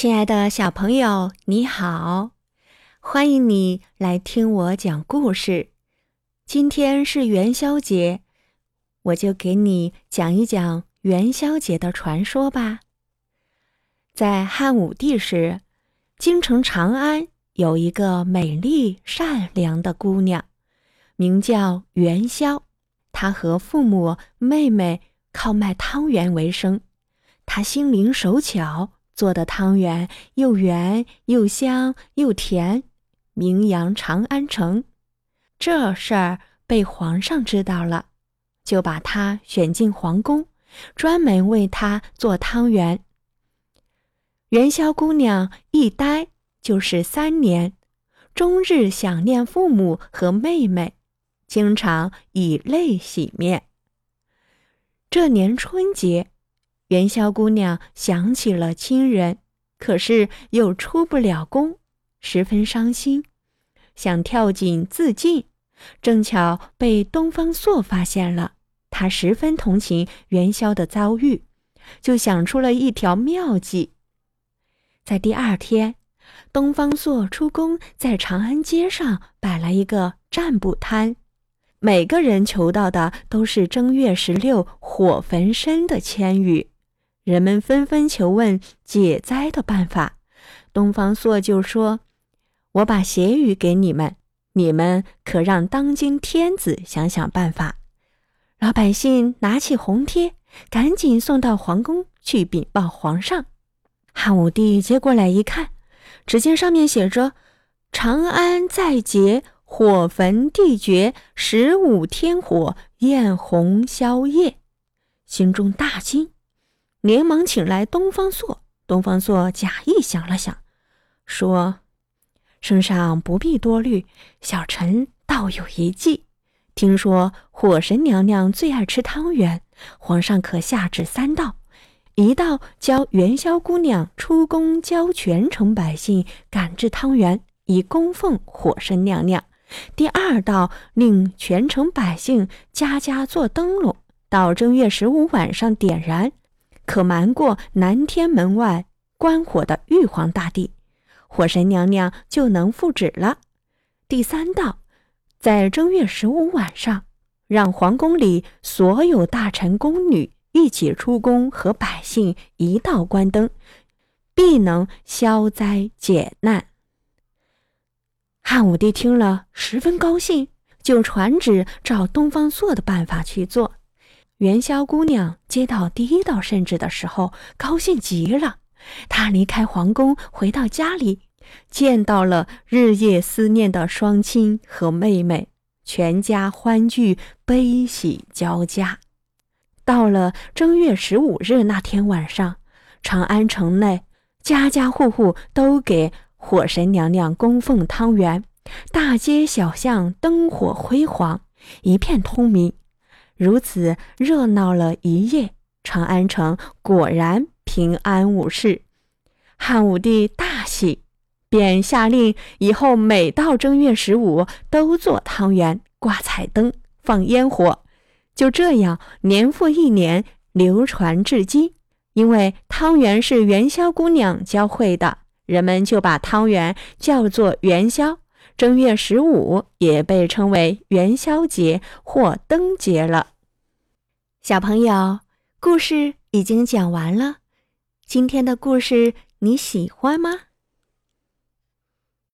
亲爱的小朋友，你好，欢迎你来听我讲故事。今天是元宵节，我就给你讲一讲元宵节的传说吧。在汉武帝时，京城长安有一个美丽善良的姑娘，名叫元宵。她和父母、妹妹靠卖汤圆为生，她心灵手巧。做的汤圆又圆又香又甜，名扬长安城。这事儿被皇上知道了，就把她选进皇宫，专门为她做汤圆。元宵姑娘一待就是三年，终日想念父母和妹妹，经常以泪洗面。这年春节。元宵姑娘想起了亲人，可是又出不了宫，十分伤心，想跳井自尽。正巧被东方朔发现了，他十分同情元宵的遭遇，就想出了一条妙计。在第二天，东方朔出宫，在长安街上摆了一个占卜摊，每个人求到的都是正月十六火焚身的千语。人们纷纷求问解灾的办法，东方朔就说：“我把邪语给你们，你们可让当今天子想想办法。”老百姓拿起红贴，赶紧送到皇宫去禀报皇上。汉武帝接过来一看，只见上面写着：“长安在劫，火焚地绝，十五天火焰红宵夜。”心中大惊。连忙请来东方朔。东方朔假意想了想，说：“圣上不必多虑，小臣倒有一计。听说火神娘娘最爱吃汤圆，皇上可下旨三道：一道教元宵姑娘出宫，教全城百姓赶制汤圆，以供奉火神娘娘；第二道令全城百姓家家做灯笼，到正月十五晚上点燃。”可瞒过南天门外观火的玉皇大帝，火神娘娘就能复旨了。第三道，在正月十五晚上，让皇宫里所有大臣宫女一起出宫，和百姓一道关灯，必能消灾解难。汉武帝听了十分高兴，就传旨照东方朔的办法去做。元宵姑娘接到第一道圣旨的时候，高兴极了。她离开皇宫，回到家里，见到了日夜思念的双亲和妹妹，全家欢聚，悲喜交加。到了正月十五日那天晚上，长安城内家家户户都给火神娘娘供奉汤圆，大街小巷灯火辉煌，一片通明。如此热闹了一夜，长安城果然平安无事。汉武帝大喜，便下令以后每到正月十五都做汤圆、挂彩灯、放烟火。就这样，年复一年，流传至今。因为汤圆是元宵姑娘教会的，人们就把汤圆叫做元宵。正月十五也被称为元宵节或灯节了。小朋友，故事已经讲完了。今天的故事你喜欢吗？